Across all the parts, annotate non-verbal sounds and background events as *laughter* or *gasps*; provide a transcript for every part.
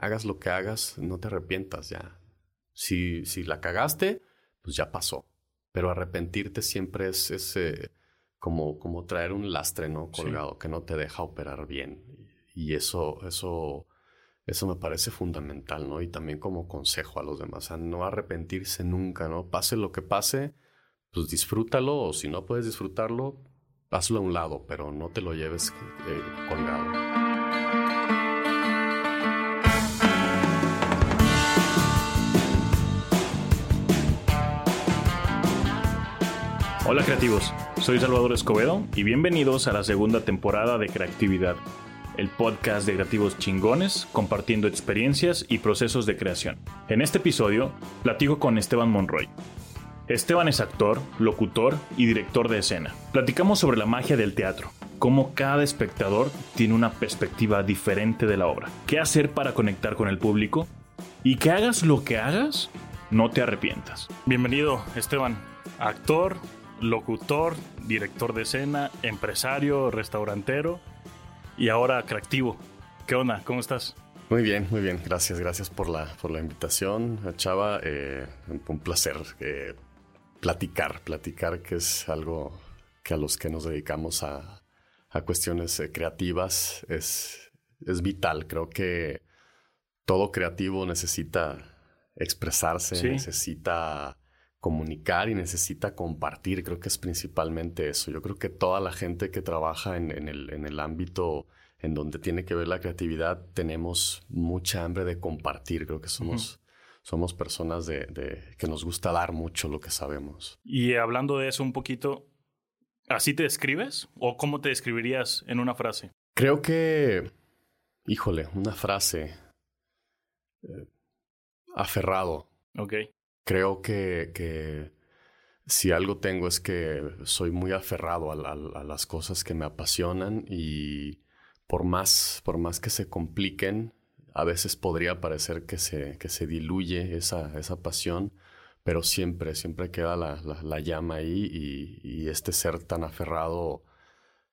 hagas lo que hagas, no te arrepientas ya. Si, si la cagaste, pues ya pasó. Pero arrepentirte siempre es, es eh, como, como traer un lastre, ¿no? Colgado, que no te deja operar bien. Y eso, eso, eso me parece fundamental, ¿no? Y también como consejo a los demás, a no arrepentirse nunca, ¿no? Pase lo que pase, pues disfrútalo, o si no puedes disfrutarlo, hazlo a un lado, pero no te lo lleves eh, colgado. Hola creativos, soy Salvador Escobedo y bienvenidos a la segunda temporada de Creatividad, el podcast de creativos chingones compartiendo experiencias y procesos de creación. En este episodio platico con Esteban Monroy. Esteban es actor, locutor y director de escena. Platicamos sobre la magia del teatro, cómo cada espectador tiene una perspectiva diferente de la obra, qué hacer para conectar con el público y que hagas lo que hagas, no te arrepientas. Bienvenido Esteban, actor, locutor, director de escena, empresario, restaurantero y ahora creativo. ¿Qué onda? ¿Cómo estás? Muy bien, muy bien. Gracias, gracias por la, por la invitación, Chava. Eh, un placer eh, platicar, platicar, que es algo que a los que nos dedicamos a, a cuestiones eh, creativas es, es vital. Creo que todo creativo necesita expresarse, necesita comunicar y necesita compartir. Creo que es principalmente eso. Yo creo que toda la gente que trabaja en, el, en, el, ámbito en donde tiene que ver la creatividad, tenemos mucha hambre de compartir. Creo que somos, somos personas de, que nos gusta dar mucho lo que sabemos. Y hablando de eso un poquito, ¿así te describes? ¿O cómo te describirías en una frase? Creo que, híjole, una frase. Eh, aferrado. Ok creo que, si algo tengo es que soy muy aferrado a, las cosas que me apasionan y por más, por más que se compliquen, a veces podría parecer que se, que se diluye esa, esa pasión, pero siempre, siempre queda la, llama ahí y, y, este ser tan aferrado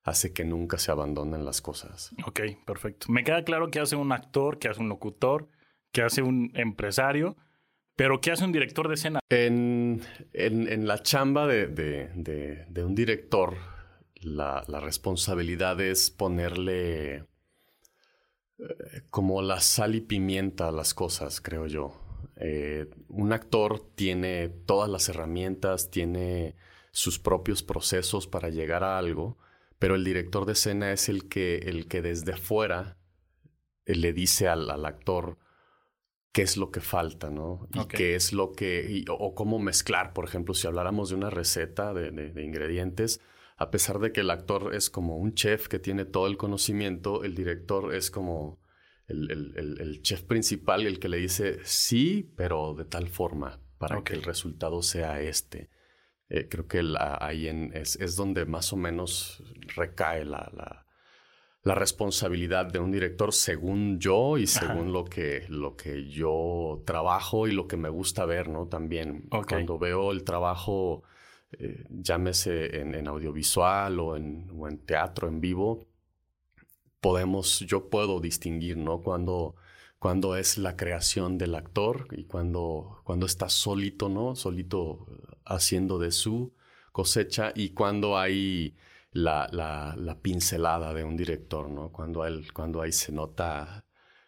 hace que nunca se abandonen las cosas. Ok, perfecto. Me queda claro que hace un actor, que hace un locutor, que hace un empresario pero, ¿qué hace un director de escena? En, la chamba de, un director, la, responsabilidad es ponerle eh, como la sal y pimienta a las cosas, creo yo. Eh, un actor tiene todas las herramientas, tiene sus propios procesos para llegar a algo, pero el director de escena es el que, el que desde fuera eh, le dice al, al actor, qué es lo que falta, ¿no? Y qué es lo que, o, cómo mezclar, por ejemplo, si habláramos de una receta de, ingredientes, a pesar de que el actor es como un chef que tiene todo el conocimiento, el director es como el, chef principal, el que le dice sí, pero de tal forma, para que el resultado sea este. Eh, creo que ahí es, donde más o menos recae la la responsabilidad de un director según yo y según lo que, lo que yo trabajo y lo que me gusta ver, ¿no? También cuando veo el trabajo, eh, llámese en, audiovisual o en, o en, teatro en vivo, podemos, yo puedo distinguir, ¿no? Cuando, cuando es la creación del actor y cuando, cuando está solito, ¿no? Solito haciendo de su cosecha y cuando hay la, la, pincelada de un director, ¿no? Cuando, él, cuando ahí se nota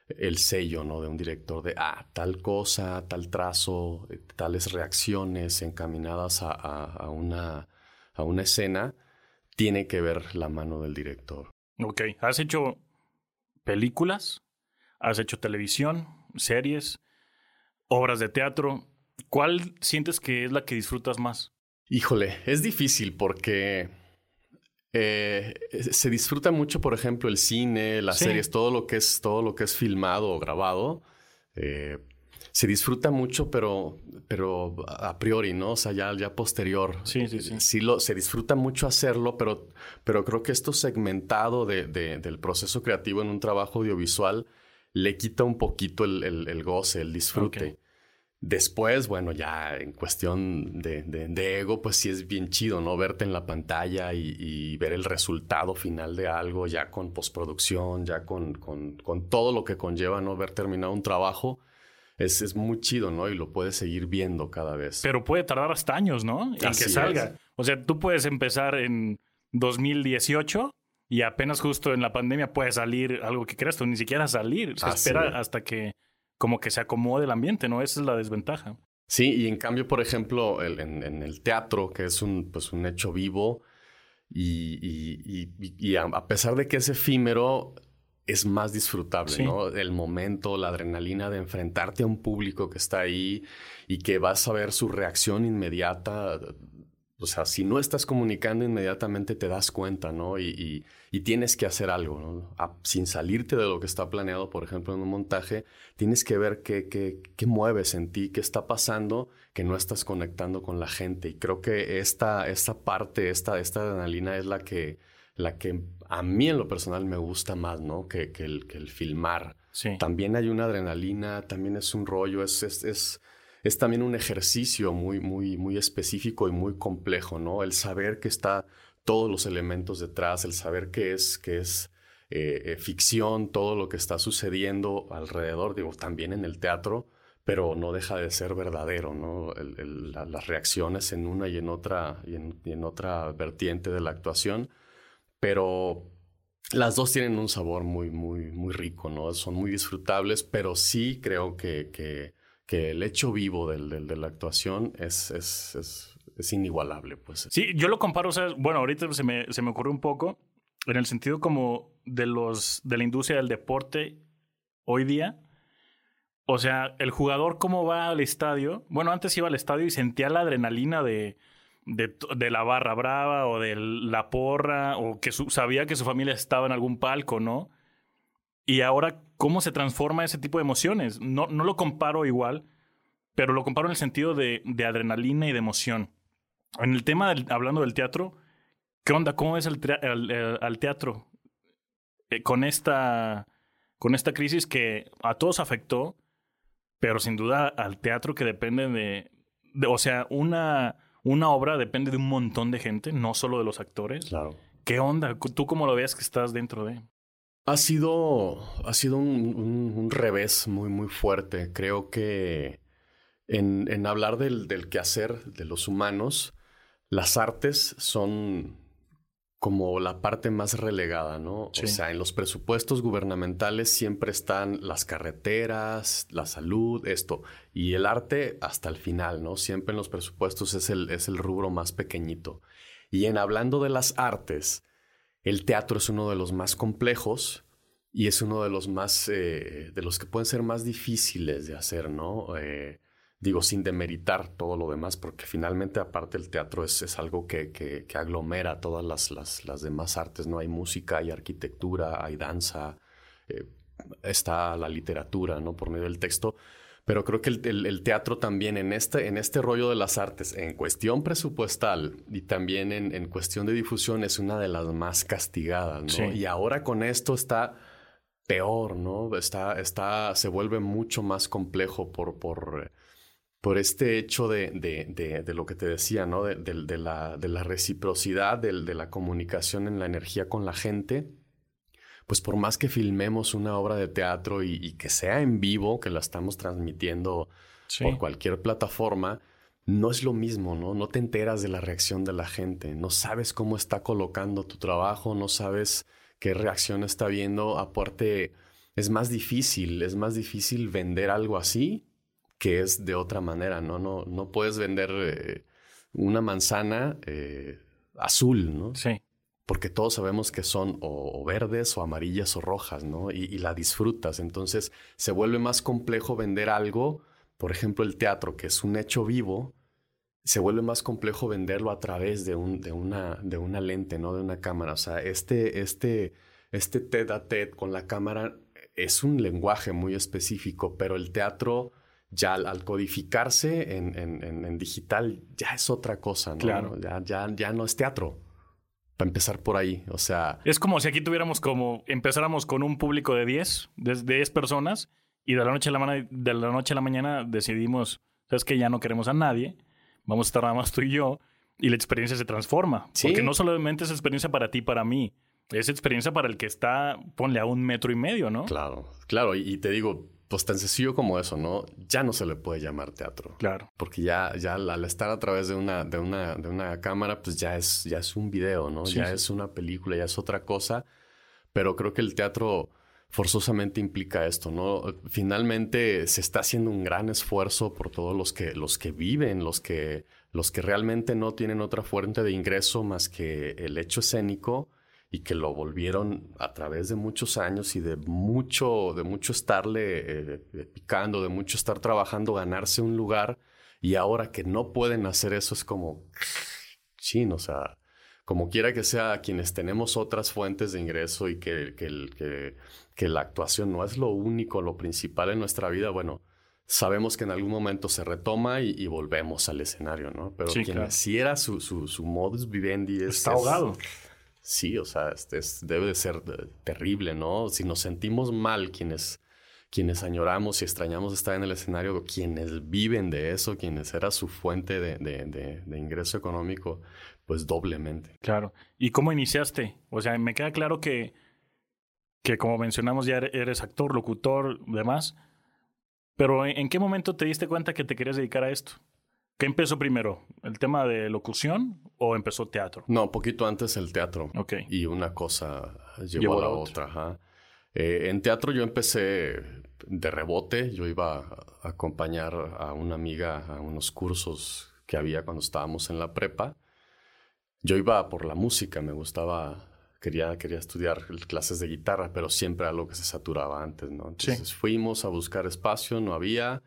el sello, ¿no? De un director de, ah, tal cosa, tal trazo, eh, tales reacciones encaminadas a, a, una, a una escena, tiene que ver la mano del director. Ok, ¿has hecho películas? ¿Has hecho televisión, series, obras de teatro? ¿Cuál sientes que es la que disfrutas más? Híjole, es difícil porque eh, se disfruta mucho, por ejemplo, el cine, las series, todo lo que es, todo lo que es filmado o grabado. Eh, se disfruta mucho, pero, pero a priori, ¿no? O sea, ya, ya posterior. Sí, sí, sí. Sí lo, se disfruta mucho hacerlo, pero, pero creo que esto segmentado de, del proceso creativo en un trabajo audiovisual le quita un poquito el, goce, el disfrute. Después, bueno, ya en cuestión de, de, ego, pues sí es bien chido, ¿no? Verte en la pantalla y, ver el resultado final de algo, ya con postproducción, ya con, con, con, todo lo que conlleva, ¿no? Ver terminado un trabajo. Es, es, muy chido, ¿no? Y lo puedes seguir viendo cada vez. Pero puede tardar hasta años, ¿no? En que salga. O sea, tú puedes empezar en 2018 y apenas justo en la pandemia puede salir algo que creas tú, ni siquiera salir. Se espera hasta que como que se acomode el ambiente, ¿no? Esa es la desventaja. Sí, y en cambio, por ejemplo, en, el teatro, que es un, pues, un hecho vivo, y, a, pesar de que es efímero, es más disfrutable, ¿no? El momento, la adrenalina de enfrentarte a un público que está ahí y que vas a ver su reacción inmediata o sea, si no estás comunicando inmediatamente te das cuenta, ¿no? Y, tienes que hacer algo, ¿no? sin salirte de lo que está planeado, por ejemplo, en un montaje, tienes que ver qué, qué, qué, mueves en ti, qué está pasando, que no estás conectando con la gente. Y creo que esta, esta parte, esta, esta adrenalina es la que, la que a mí en lo personal me gusta más, ¿no? Que, que, el, que el filmar. Sí. También hay una adrenalina, también es un rollo, es, es, es es también un ejercicio muy, muy, muy específico y muy complejo, ¿no? El saber que está todos los elementos detrás, el saber que es, que es eh, eh, ficción, todo lo que está sucediendo alrededor, digo, también en el teatro, pero no deja de ser verdadero, ¿no? las reacciones en una y en otra, y en, otra vertiente de la actuación, pero las dos tienen un sabor muy, muy, muy rico, ¿no? Son muy disfrutables, pero sí creo que, que que el hecho vivo del, de la actuación es, es, es, inigualable. Pues. Sí, yo lo comparo, o sea, bueno, ahorita se me, se me ocurrió un poco en el sentido como de, los, de la industria del deporte hoy día. O sea, el jugador cómo va al estadio. Bueno, antes iba al estadio y sentía la adrenalina de, de, la barra brava o de la porra o que sabía que su familia estaba en algún palco, ¿no? Y ahora, ¿cómo se transforma ese tipo de emociones? No, no lo comparo igual, pero lo comparo en el sentido de, adrenalina y de emoción. En el tema, hablando del teatro, ¿qué onda? ¿Cómo ves al, teatro eh, con, esta, con esta crisis que a todos afectó, pero sin duda al teatro que depende de, de o sea, una, una obra depende de un montón de gente, no solo de los actores. Claro. ¿Qué onda? ¿Tú cómo lo ves que estás dentro de? Ha sido, ha sido un, revés muy, muy fuerte. Creo que en, hablar del, del, quehacer de los humanos, las artes son como la parte más relegada, ¿no? O sea, en los presupuestos gubernamentales siempre están las carreteras, la salud, esto. Y el arte hasta el final, ¿no? Siempre en los presupuestos es el, es el rubro más pequeñito. Y en hablando de las artes, el teatro es uno de los más complejos y es uno de los más, eh, de los que pueden ser más difíciles de hacer, ¿no? Eh, digo, sin demeritar todo lo demás, porque finalmente aparte el teatro es, es algo que, que, aglomera todas las, las, las, demás artes, ¿no? Hay música, hay arquitectura, hay danza, eh, está la literatura, ¿no? Por medio del texto. Pero creo que el, teatro también en este, en este rollo de las artes, en cuestión presupuestal y también en, cuestión de difusión, es una de las más castigadas, ¿no? Y ahora con esto está peor, ¿no? Está, está, se vuelve mucho más complejo por, por, por este hecho de, de, de, lo que te decía, ¿no? De, la, de la reciprocidad, de, la comunicación en la energía con la gente pues por más que filmemos una obra de teatro y, que sea en vivo, que la estamos transmitiendo por cualquier plataforma, no es lo mismo, ¿no? No te enteras de la reacción de la gente, no sabes cómo está colocando tu trabajo, no sabes qué reacción está viendo. Aparte, es más difícil, es más difícil vender algo así que es de otra manera, ¿no? No, no puedes vender eh, una manzana eh, azul, ¿no? Sí porque todos sabemos que son o, verdes o amarillas o rojas, ¿no? Y, la disfrutas. Entonces se vuelve más complejo vender algo, por ejemplo el teatro, que es un hecho vivo, se vuelve más complejo venderlo a través de, un, de, una, de una lente, ¿no? De una cámara. O sea, este, este, este TED a TED con la cámara es un lenguaje muy específico, pero el teatro ya al, codificarse en, en, digital ya es otra cosa, ¿no? Claro. Ya, ya, ya no es teatro para empezar por ahí. O sea. Es como si aquí tuviéramos como. Empezáramos con un público de 10, de 10 personas, y de la noche a la, de la noche a la mañana decidimos sabes que ya no queremos a nadie, vamos a estar nada más tú y yo, y la experiencia se transforma. Porque no solamente es experiencia para ti, para mí, es experiencia para el que está, ponle a un metro y medio, ¿no? Claro, claro, y, te digo, pues tan sencillo como eso, ¿no? Ya no se le puede llamar teatro. Claro. Porque ya, ya al estar a través de una, de una, de una cámara, pues ya es, ya es un video, ¿no? ya es una película, ya es otra cosa. Pero creo que el teatro forzosamente implica esto, ¿no? Finalmente se está haciendo un gran esfuerzo por todos los que, los que viven, los que, los que realmente no tienen otra fuente de ingreso más que el hecho escénico y que lo volvieron a través de muchos años y de mucho, de mucho estarle eh, picando, de mucho estar trabajando, ganarse un lugar y ahora que no pueden hacer eso es como, chin, o sea, como quiera que sea, quienes tenemos otras fuentes de ingreso y que, que, que, la actuación no es lo único, lo principal en nuestra vida, bueno, sabemos que en algún momento se retoma y, volvemos al escenario, ¿no? Pero quien si era su, su, modus vivendi es... Está ahogado. Sí, o sea, debe de ser terrible, ¿no? Si nos sentimos mal quienes, quienes añoramos y extrañamos estar en el escenario, quienes viven de eso, quienes era su fuente de, de, ingreso económico, pues doblemente. Claro. ¿Y cómo iniciaste? O sea, me queda claro que, que como mencionamos ya eres actor, locutor, demás. Pero ¿en qué momento te diste cuenta que te querías dedicar a esto? ¿Qué empezó primero? ¿El tema de locución o empezó teatro? No, poquito antes el teatro. Ok. Y una cosa llevó, a la otra. Eh, en teatro yo empecé de rebote. Yo iba a acompañar a una amiga a unos cursos que había cuando estábamos en la prepa. Yo iba por la música, me gustaba, quería, quería estudiar clases de guitarra, pero siempre algo que se saturaba antes, ¿no? Entonces fuimos a buscar espacio, no había,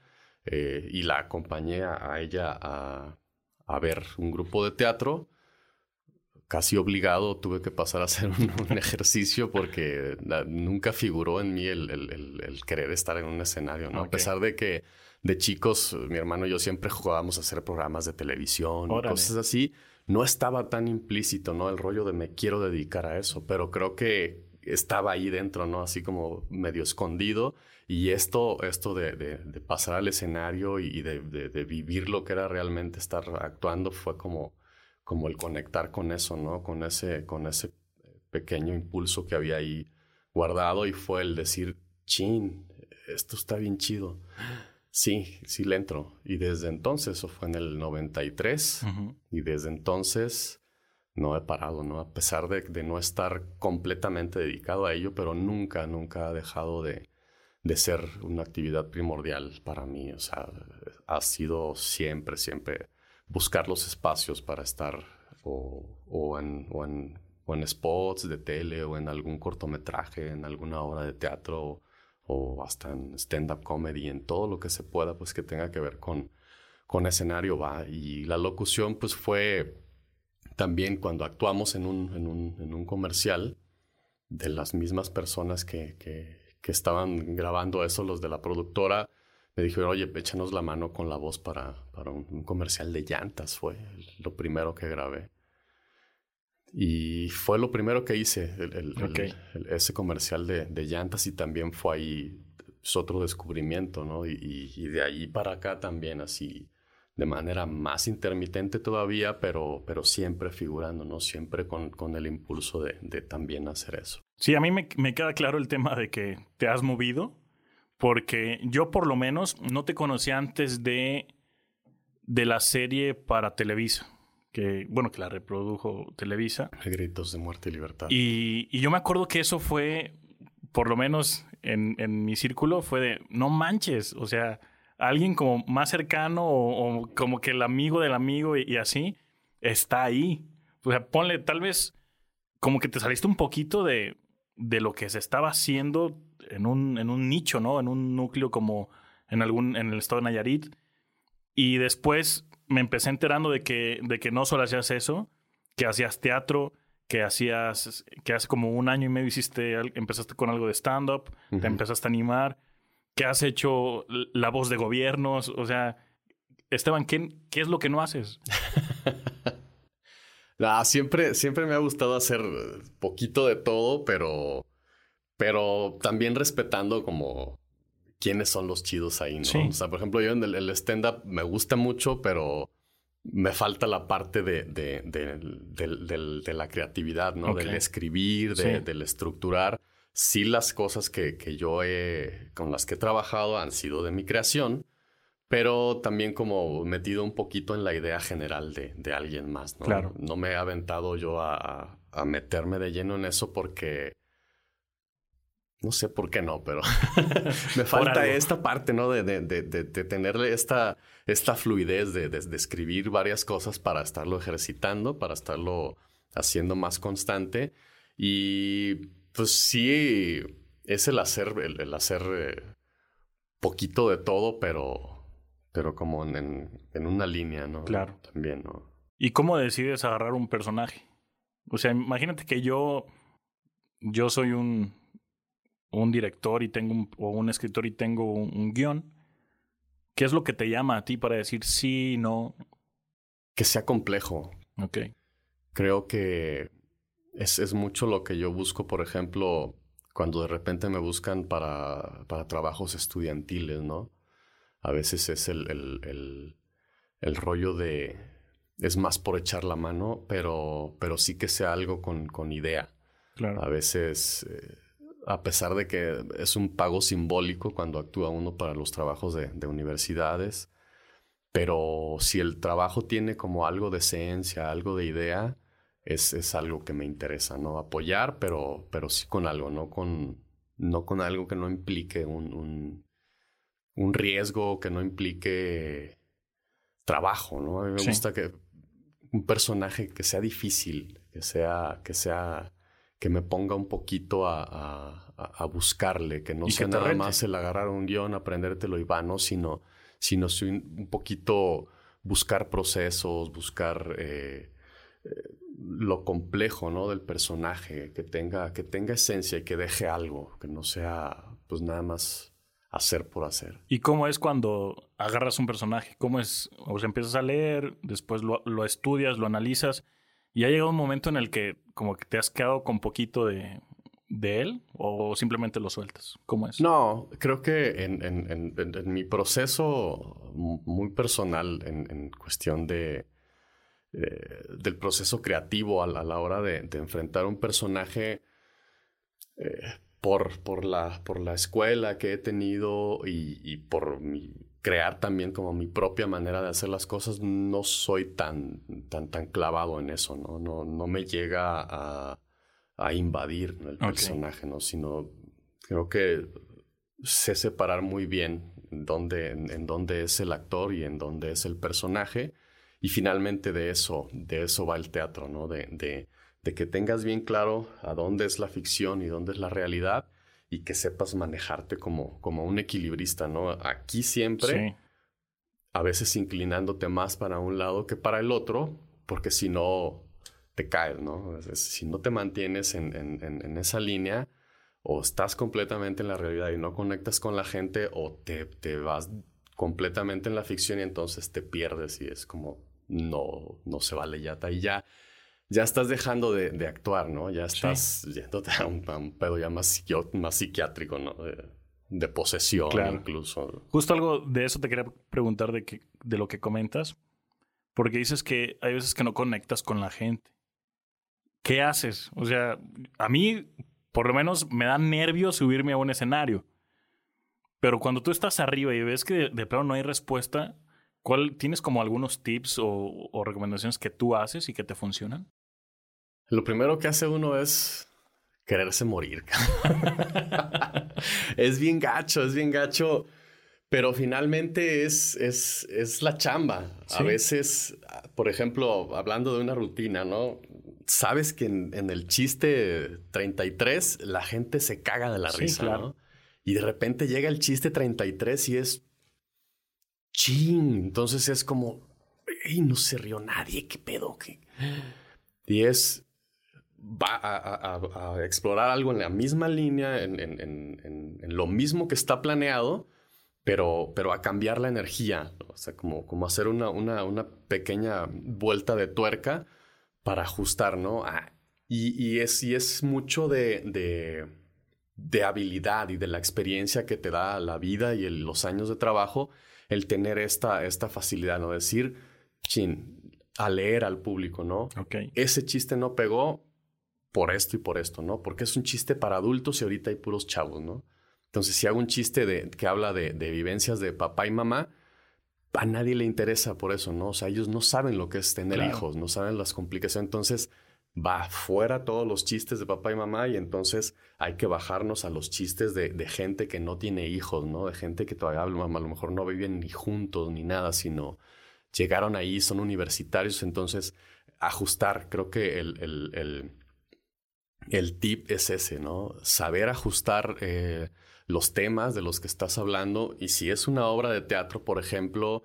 eh, y la acompañé a, ella a, a, ver un grupo de teatro. Casi obligado tuve que pasar a hacer *laughs* un, ejercicio porque nunca figuró en mí el, el, querer estar en un escenario, ¿no? A pesar de que de chicos, mi hermano y yo siempre jugábamos a hacer programas de televisión y cosas así no estaba tan implícito, ¿no? El rollo de me quiero dedicar a eso, pero creo que estaba ahí dentro, ¿no? Así como medio escondido. Y esto, esto de, de, pasar al escenario y de, de, vivir lo que era realmente estar actuando fue como, como el conectar con eso, ¿no? Con ese, con ese pequeño impulso que había ahí guardado y fue el decir, chin, esto está bien chido. Sí, sí le entro. Y desde entonces, eso fue en el 93, y desde entonces no he parado, ¿no? A pesar de, no estar completamente dedicado a ello, pero nunca, nunca ha dejado de, de, ser una actividad primordial para mí. O sea, ha sido siempre, siempre buscar los espacios para estar o, o, en, o, en, o en spots de tele o en algún cortometraje, en alguna obra de teatro o hasta en stand-up comedy, en todo lo que se pueda, pues que tenga que ver con, con escenario va. Y la locución, pues fue también cuando actuamos en un, en un, en un comercial de las mismas personas que, que, que, estaban grabando eso, los de la productora, me dijeron, oye, échanos la mano con la voz para, para un, comercial de llantas, fue lo primero que grabé. Y fue lo primero que hice, el, ese comercial de, de, llantas y también fue ahí es otro descubrimiento, ¿no? Y, y, de ahí para acá también así, de manera más intermitente todavía, pero, pero siempre figurando, ¿no? Siempre con, con el impulso de, de, también hacer eso. Sí, a mí me, me queda claro el tema de que te has movido, porque yo por lo menos no te conocí antes de, de la serie para Televisa que, bueno, que la reprodujo Televisa. Gritos de muerte y libertad. Y, y yo me acuerdo que eso fue, por lo menos en, en, mi círculo, fue de, no manches, o sea, alguien como más cercano o, como que el amigo del amigo y, así, está ahí. O sea, ponle, tal vez como que te saliste un poquito de, de lo que se estaba haciendo en un, en un nicho, ¿no? En un núcleo como en algún, en el estado de Nayarit. Y después me empecé enterando de que, de que no solo hacías eso, que hacías teatro, que hacías, que hace como un año y medio hiciste, empezaste con algo de stand-up, te empezaste a animar, que has hecho la voz de gobiernos, o sea, Esteban, ¿qué, qué es lo que no haces? *laughs* ah, siempre, siempre me ha gustado hacer poquito de todo, pero, pero también respetando como quiénes son los chidos ahí, ¿no? O sea, por ejemplo, yo en el, stand-up me gusta mucho, pero me falta la parte de, de, de, la creatividad, ¿no? Del escribir, del estructurar. Sí, las cosas que, que, yo he, con las que he trabajado han sido de mi creación, pero también como metido un poquito en la idea general de, alguien más, ¿no? Claro. No me he aventado yo a, a meterme de lleno en eso porque no sé por qué no, pero *laughs* me falta esta parte, ¿no? De, de, de, de tenerle esta, esta fluidez de, escribir varias cosas para estarlo ejercitando, para estarlo haciendo más constante. Y pues sí, es el hacer, el, hacer eh, poquito de todo, pero, pero como en, en, una línea, ¿no? Claro. También, ¿no? ¿Y cómo decides agarrar un personaje? O sea, imagínate que yo, yo soy un un director y tengo un, o un escritor y tengo un, guion, ¿qué es lo que te llama a ti para decir sí, no? Que sea complejo. Ok. Creo que es, es mucho lo que yo busco, por ejemplo, cuando de repente me buscan para, para trabajos estudiantiles, ¿no? A veces es el, el, el, rollo de... Es más por echar la mano, pero, pero sí que sea algo con, con idea. Claro. A veces... Eh, a pesar de que es un pago simbólico cuando actúa uno para los trabajos de, universidades, pero si el trabajo tiene como algo de esencia, algo de idea, es, es algo que me interesa, ¿no? Apoyar, pero, pero sí con algo, no con, no con algo que no implique un, un, un riesgo, que no implique trabajo, ¿no? A mí me gusta que un personaje que sea difícil, que sea, que sea que me ponga un poquito a, a, buscarle, que no sea nada más el agarrar un guion, aprendértelo y va, ¿no? Sino, sino un poquito buscar procesos, buscar eh, lo complejo, ¿no? Del personaje, que tenga, que tenga esencia y que deje algo, que no sea, pues nada más hacer por hacer. ¿Y cómo es cuando agarras un personaje? ¿Cómo es? O sea, empiezas a leer, después lo, lo estudias, lo analizas ¿Y ha llegado un momento en el que como que te has quedado con poquito de, de él o simplemente lo sueltas? ¿Cómo es? No, creo que en, en, en, mi proceso muy personal, en, cuestión de, del proceso creativo a la, hora de, enfrentar un personaje, eh, por, por, la, por la escuela que he tenido y, y por mi crear también como mi propia manera de hacer las cosas, no soy tan, tan, tan clavado en eso, ¿no? No, no me llega a, a invadir el personaje, ¿no? Sino creo que sé separar muy bien dónde, en, dónde es el actor y en dónde es el personaje. Y finalmente de eso, de eso va el teatro, ¿no? De, de, de que tengas bien claro a dónde es la ficción y dónde es la realidad y que sepas manejarte como, como un equilibrista, ¿no? Aquí siempre, a veces inclinándote más para un lado que para el otro, porque si no te caes, ¿no? Si no te mantienes en, en, esa línea, o estás completamente en la realidad y no conectas con la gente, o te, te vas completamente en la ficción y entonces te pierdes y es como, no, no se vale ya, y ya ya estás dejando de, actuar, ¿no? Ya estás yéndote a un, pedo ya más, más psiquiátrico, ¿no? De, posesión incluso. Justo algo de eso te quería preguntar de, que, de lo que comentas, porque dices que hay veces que no conectas con la gente. ¿Qué haces? O sea, a mí, por lo menos, me da nervio subirme a un escenario. Pero cuando tú estás arriba y ves que de, plano no hay respuesta, ¿cuál, ¿tienes como algunos tips o, o recomendaciones que tú haces y que te funcionan? Lo primero que hace uno es quererse morir. *laughs* es bien gacho, es bien gacho, pero finalmente es, es, es la chamba. A veces, por ejemplo, hablando de una rutina, ¿no? Sabes que en, el chiste 33 la gente se caga de la risa, ¿no? Y de repente llega el chiste 33 y es ching. Entonces es como, ¡Ey, no se rió nadie! ¿Qué pedo? ¿Qué? Y es va a, explorar algo en la misma línea, en, lo mismo que está planeado, pero, pero a cambiar la energía, o sea, como, como hacer una, una, pequeña vuelta de tuerca para ajustar, ¿no? Y, y, es, y es mucho de, de habilidad y de la experiencia que te da la vida y los años de trabajo, el tener esta, esta facilidad, ¿no? Decir, chin, a leer al público, ¿no? Ese chiste no pegó por esto y por esto, ¿no? Porque es un chiste para adultos y ahorita hay puros chavos, ¿no? Entonces, si hago un chiste de, que habla de, vivencias de papá y mamá, a nadie le interesa por eso, ¿no? O sea, ellos no saben lo que es tener hijos, no saben las complicaciones. Entonces, va fuera todos los chistes de papá y mamá y entonces hay que bajarnos a los chistes de, gente que no tiene hijos, ¿no? De gente que todavía a lo mejor no viven ni juntos ni nada, sino llegaron ahí, son universitarios, entonces ajustar, creo que el, el, el, el tip es ese, ¿no? Saber ajustar eh, los temas de los que estás hablando y si es una obra de teatro, por ejemplo,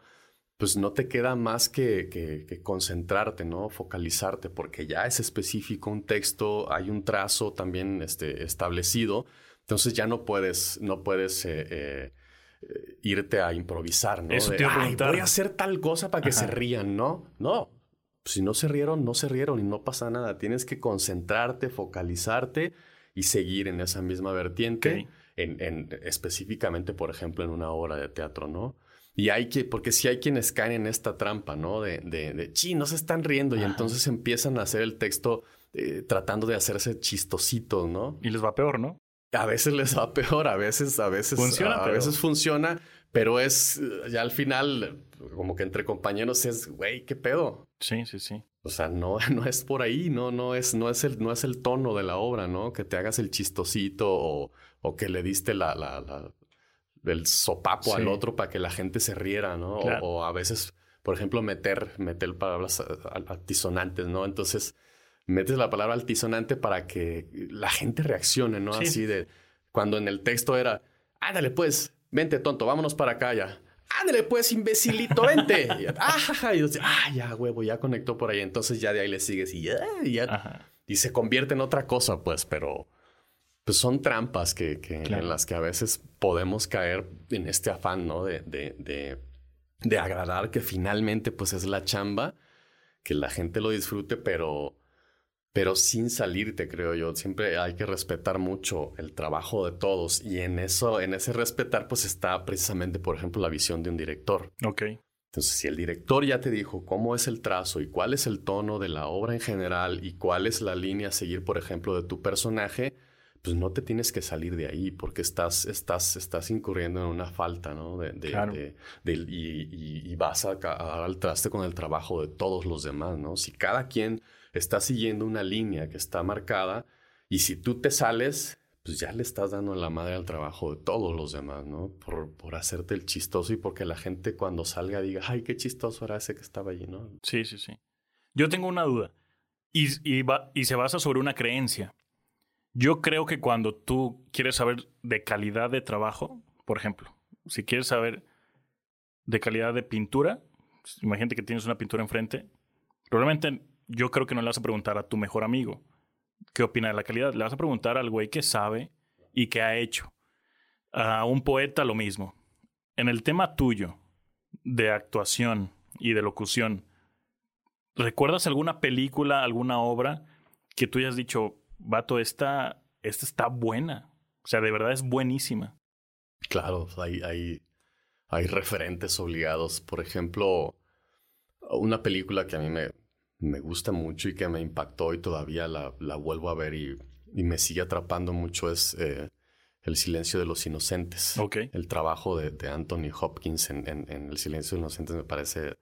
pues no te queda más que, que, concentrarte, ¿no? Focalizarte, porque ya es específico un texto, hay un trazo también este, establecido, entonces ya no puedes, no puedes eh, eh, irte a improvisar, ¿no? Eso te voy a hacer tal cosa para que se rían, ¿no? No, si no se rieron, no se rieron y no pasa nada. Tienes que concentrarte, focalizarte y seguir en esa misma vertiente, en, en, específicamente, por ejemplo, en una obra de teatro, ¿no? Y hay que, porque si hay quienes caen en esta trampa, ¿no? De, de, de chi, no se están riendo y entonces empiezan a hacer el texto eh, tratando de hacerse chistositos, ¿no? Y les va peor, ¿no? A veces les va peor, a veces, a veces funciona, a, veces funciona, pero es ya al final como que entre compañeros es, güey, qué pedo. Sí, sí, sí. O sea, no, *laughs* no es por ahí, no, no es, no es el, no es el tono de la obra, ¿no? Que te hagas el chistosito o, o que le diste la, la, la el sopapo al otro para que la gente se riera, ¿no? O, a veces, por ejemplo, meter, meter palabras altisonantes, ¿no? Entonces, metes la palabra altisonante para que la gente reaccione, ¿no? Así de, cuando en el texto era, ándale pues, vente tonto, vámonos para acá ya. Ándale pues, imbecilito, vente. y, ah, y ah, ya, huevo, ya conectó por ahí. Entonces ya de ahí le sigues y ya, y ya. Y se convierte en otra cosa, pues, pero pues son trampas que, en las que a veces podemos caer en este afán, ¿no? De, de, de, agradar, que finalmente pues es la chamba, que la gente lo disfrute, pero, pero sin salirte, creo yo. Siempre hay que respetar mucho el trabajo de todos y en eso, en ese respetar, pues está precisamente, por ejemplo, la visión de un director. Ok. Entonces, si el director ya te dijo cómo es el trazo y cuál es el tono de la obra en general y cuál es la línea a seguir, por ejemplo, de tu personaje, pues no te tienes que salir de ahí porque estás, estás, estás incurriendo en una falta, ¿no? De, de, y, vas a, dar al traste con el trabajo de todos los demás, ¿no? Si cada quien está siguiendo una línea que está marcada y si tú te sales, pues ya le estás dando la madre al trabajo de todos los demás, ¿no? Por, por hacerte el chistoso y porque la gente cuando salga diga, ay, qué chistoso era ese que estaba allí, ¿no? Sí, sí, sí. Yo tengo una duda y, y, va, y se basa sobre una creencia. Yo creo que cuando tú quieres saber de calidad de trabajo, por ejemplo, si quieres saber de calidad de pintura, imagínate que tienes una pintura enfrente, probablemente yo creo que no le vas a preguntar a tu mejor amigo qué opina de la calidad, le vas a preguntar al güey que sabe y que ha hecho. A un poeta lo mismo. En el tema tuyo de actuación y de locución, ¿recuerdas alguna película, alguna obra que tú hayas dicho, vato, esta, esta está buena. O sea, de verdad es buenísima. Claro, hay, hay, hay referentes obligados. Por ejemplo, una película que a mí me, me gusta mucho y que me impactó y todavía la, la vuelvo a ver y, y, me sigue atrapando mucho es eh, El silencio de los inocentes. Okay. El trabajo de, de Anthony Hopkins en, en, en, El silencio de los inocentes me parece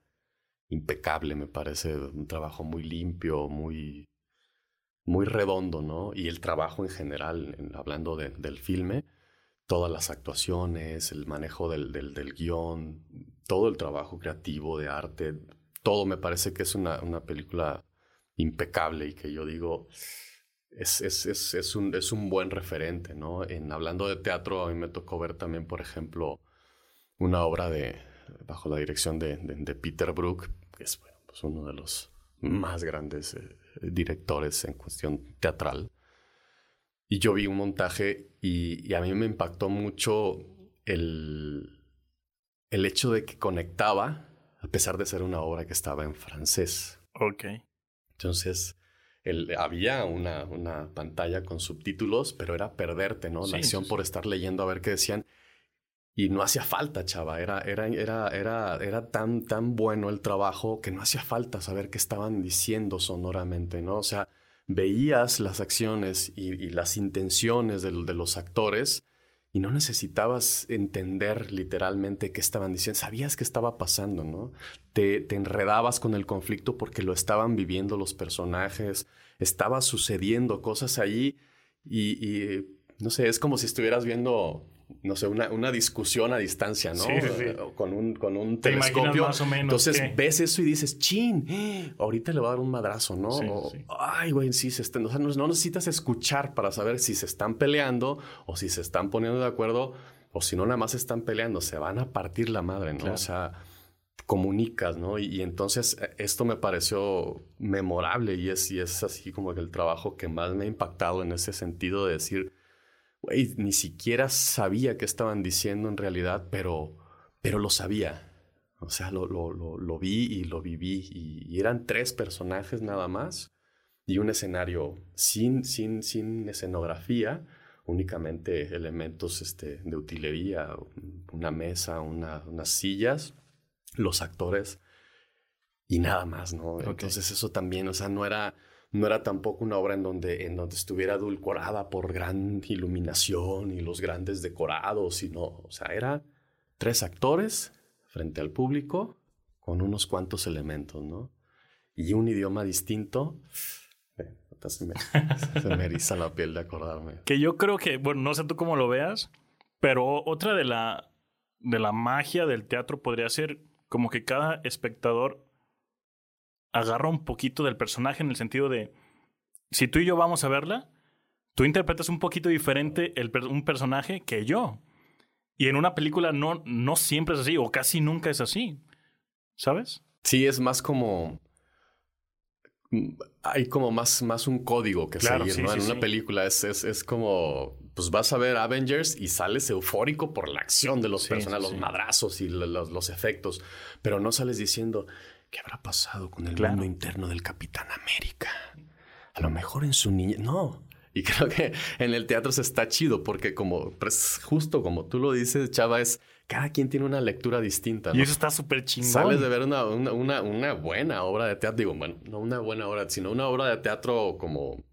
impecable, me parece un trabajo muy limpio, muy muy redondo, ¿no? Y el trabajo en general, hablando del filme, todas las actuaciones, el manejo del, del, guion, todo el trabajo creativo de arte, todo me parece que es una, una película impecable y que yo digo, es, es, es, es, un, es un buen referente, ¿no? En hablando de teatro, a mí me tocó ver también, por ejemplo, una obra de, bajo la dirección de, de, Peter Brook, que es bueno, pues uno de los más grandes eh, directores en cuestión teatral. Y yo vi un montaje y, a mí me impactó mucho el, el hecho de que conectaba, a pesar de ser una obra que estaba en francés. Ok. Entonces, había una, una, pantalla con subtítulos, pero era perderte, ¿no? La acción por estar leyendo a ver qué decían. Y no hacía falta, chava. Era, era, era, era, era tan, tan bueno el trabajo que no hacía falta saber qué estaban diciendo sonoramente, ¿no? O sea, veías las acciones y, las intenciones de, de, los actores y no necesitabas entender literalmente qué estaban diciendo. Sabías qué estaba pasando, ¿no? Te, te enredabas con el conflicto porque lo estaban viviendo los personajes, estaba sucediendo cosas ahí y, y no sé, es como si estuvieras viendo no sé, una, una, discusión a distancia, ¿no? Con un, con un telescopio. Más o menos Entonces ves eso y dices, chin, ahorita le va a dar un madrazo, ¿no? Ay, güey, sí, se están, o sea, no, necesitas escuchar para saber si se están peleando o si se están poniendo de acuerdo o si no, nada más están peleando, se van a partir la madre, ¿no? O sea, comunicas, ¿no? Y, entonces eh, esto me pareció memorable y es, y es así como que el trabajo que más me ha impactado en ese sentido de decir, güey, ni siquiera sabía qué estaban diciendo en realidad, pero, pero lo sabía. O sea, lo, lo, lo, vi y lo viví. Y, eran tres personajes nada más y un escenario sin, sin, sin escenografía, únicamente elementos este, de utilería, una mesa, unas sillas, los actores y nada más, ¿no? Entonces eso también, o sea, no era no era tampoco una obra en donde, en donde estuviera adulcorada por gran iluminación y los grandes decorados, sino, o sea, era tres actores frente al público con unos cuantos elementos, ¿no? Y un idioma distinto. se, me, *laughs* se eriza la piel de acordarme. Que yo creo que, bueno, no sé tú cómo lo veas, pero otra de la, de la magia del teatro podría ser como que cada espectador agarra un poquito del personaje en el sentido de, si tú y yo vamos a verla, tú interpretas un poquito diferente el, un personaje que yo. Y en una película no, no siempre es así, o casi nunca es así. ¿Sabes? Sí, es más como. Hay como más, más un código que seguir, ¿no? en una película es, es, es, como. Pues vas a ver Avengers y sales eufórico por la acción de los personajes, los madrazos y los, los, efectos. Pero no sales diciendo, ¿Qué habrá pasado con el mundo interno del Capitán América? A lo mejor en su niña. No. Y *laughs* creo que en el teatro se está chido porque como pues, justo como tú lo dices, Chava, es cada quien tiene una lectura distinta. Y eso está súper chingón. Sales de ver una, una, una, buena obra de teatro. Digo, bueno, no una buena obra, sino una obra de teatro como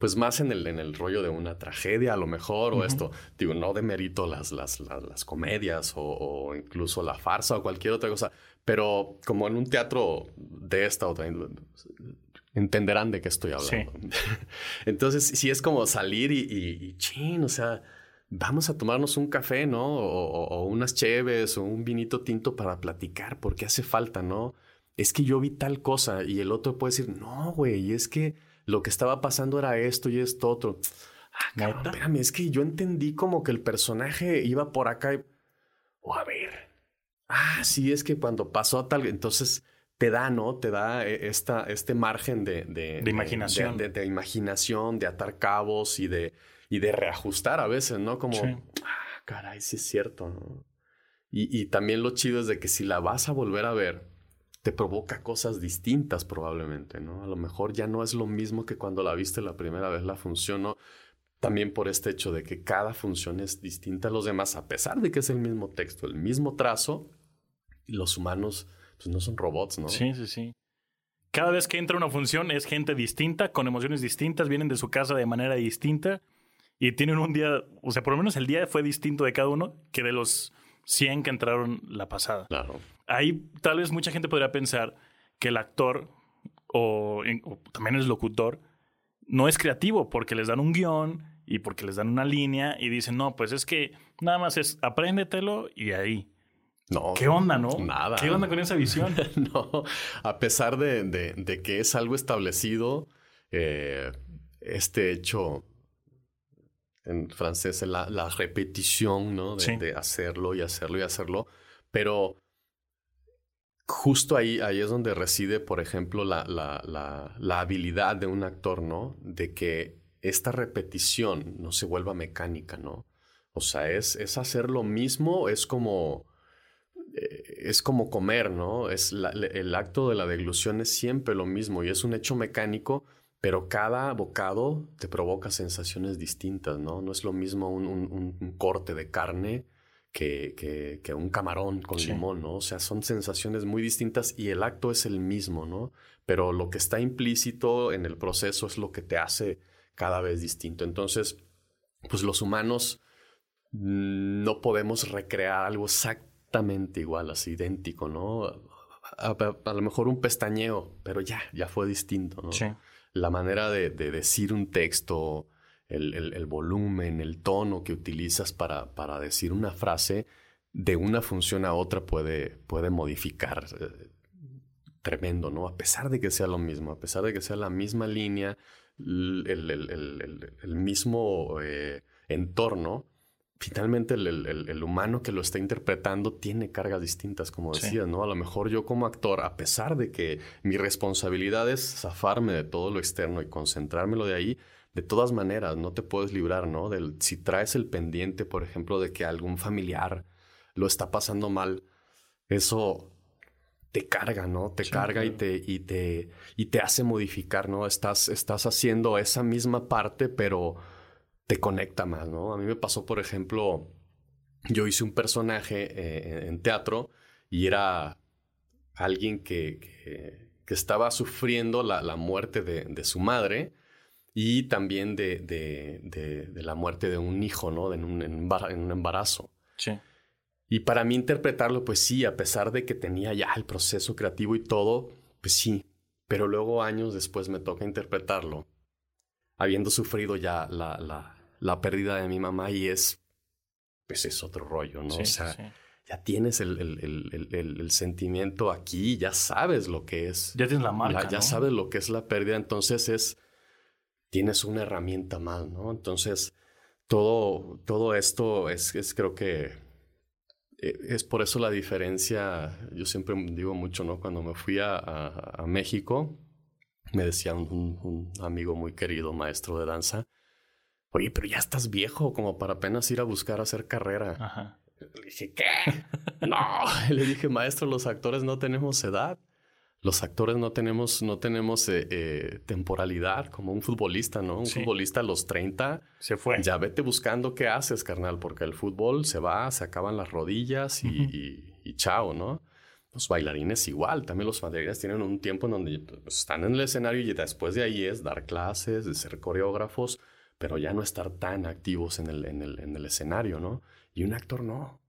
pues más en el, en el rollo de una tragedia a lo mejor, o esto, digo, no demerito las, las, las, comedias o, o, incluso la farsa o cualquier otra cosa, pero como en un teatro de esta otra entenderán de qué estoy hablando. *laughs* Entonces, sí es como salir y, y, chin, o sea, vamos a tomarnos un café, ¿no? O, unas cheves o un vinito tinto para platicar, porque hace falta, ¿no? Es que yo vi tal cosa y el otro puede decir, no, güey, es que lo que estaba pasando era esto y esto otro. Ah, cabrón, espérame, es que yo entendí como que el personaje iba por acá y... O a ah, sí, es que cuando pasó tal, entonces te da, ¿no? Te da eh, esta, este margen de, de, imaginación. De, imaginación, de atar cabos y de, y de reajustar a veces, ¿no? Como, ah, caray, sí es cierto, ¿no? Y, y también lo chido es de que si la vas a volver a ver, te provoca cosas distintas probablemente, ¿no? A lo mejor ya no es lo mismo que cuando la viste la primera vez la función, ¿no? También por este hecho de que cada función es distinta a los demás, a pesar de que es el mismo texto, el mismo trazo, los humanos pues no son robots, ¿no? Sí, sí, sí. Cada vez que entra una función es gente distinta, con emociones distintas, vienen de su casa de manera distinta y tienen un día, o sea, por lo menos el día fue distinto de cada uno que de los 100 que entraron la pasada. Claro. Ahí tal vez mucha gente podría pensar que el actor o, o también el locutor no es creativo porque les dan un guion y porque les dan una línea y dicen, no, pues es que nada más es apréndetelo y ahí. No. ¿Qué onda, no? Nada. ¿Qué onda con esa visión? *laughs* no, a pesar de, que es algo establecido, eh, este hecho en francés la, la repetición, ¿no? De, hacerlo y hacerlo y hacerlo. Pero justo ahí, ahí es donde reside, por ejemplo, la, la, la, habilidad de un actor, ¿no? De que esta repetición no se vuelva mecánica, ¿no? O sea, es, es hacer lo mismo, es como es como comer, ¿no? Es el acto de la deglución es siempre lo mismo y es un hecho mecánico, pero cada bocado te provoca sensaciones distintas, ¿no? No es lo mismo un, corte de carne que, que, un camarón con limón, ¿no? O sea, son sensaciones muy distintas y el acto es el mismo, ¿no? Pero lo que está implícito en el proceso es lo que te hace cada vez distinto. Entonces, pues los humanos no podemos recrear algo exactamente igual, así idéntico, ¿no? A, lo mejor un pestañeo, pero ya, ya fue distinto, ¿no? Sí la manera de, decir un texto, el, volumen, el tono que utilizas para, para, decir una frase, de una función a otra puede, puede modificar. Eh, tremendo, ¿no? A pesar de que sea lo mismo, a pesar de que sea la misma línea, el, mismo eh, entorno, finalmente el, humano que lo está interpretando tiene cargas distintas, como decías, ¿no? A lo mejor yo como actor, a pesar de que mi responsabilidad es zafarme de todo lo externo y concentrármelo de ahí, de todas maneras, no te puedes librar, ¿no? Del, si traes el pendiente, por ejemplo, de que algún familiar lo está pasando mal, eso te carga, ¿no? Te carga y te, y te, y te hace modificar, ¿no? Estás, estás haciendo esa misma parte, pero te conecta más, ¿no? A mí me pasó, por ejemplo, yo hice un personaje eh, en teatro y era alguien que, que, estaba sufriendo la, la muerte de, de, su madre y también de, de, la muerte de un hijo, ¿no? En un, en un embarazo. Sí. Y para mí interpretarlo, pues sí, a pesar de que tenía ya el proceso creativo y todo, pues sí. Pero luego años después me toca interpretarlo, habiendo sufrido ya la, la, la pérdida de mi mamá y es, pues es otro rollo, ¿no? o sea, ya tienes el, el, el, sentimiento aquí, ya sabes lo que es. Ya tienes la marca. ya sabes lo que es la pérdida, entonces es, tienes una herramienta más, ¿no? Entonces, todo, todo esto es, es creo que e, es por eso la diferencia, yo siempre digo mucho, ¿no? Cuando me fui a, a, México, me decía un, un, amigo muy querido, maestro de danza, oye, pero ya estás viejo como para apenas ir a buscar hacer carrera. Ajá. Le dije, ¿qué? no. *laughs* Le dije, maestro, los actores no tenemos edad. Los actores no tenemos, no tenemos eh, eh, temporalidad como un futbolista, ¿no? Un futbolista a los 30 se fue. Ya vete buscando qué haces, carnal, porque el fútbol se va, se acaban las rodillas y, y, chao, ¿no? Los bailarines igual, también los bailarines tienen un tiempo en donde están en el escenario y después de ahí es dar clases, de ser coreógrafos pero ya no estar tan activos en el, en el, en el escenario, ¿no? Y un actor no,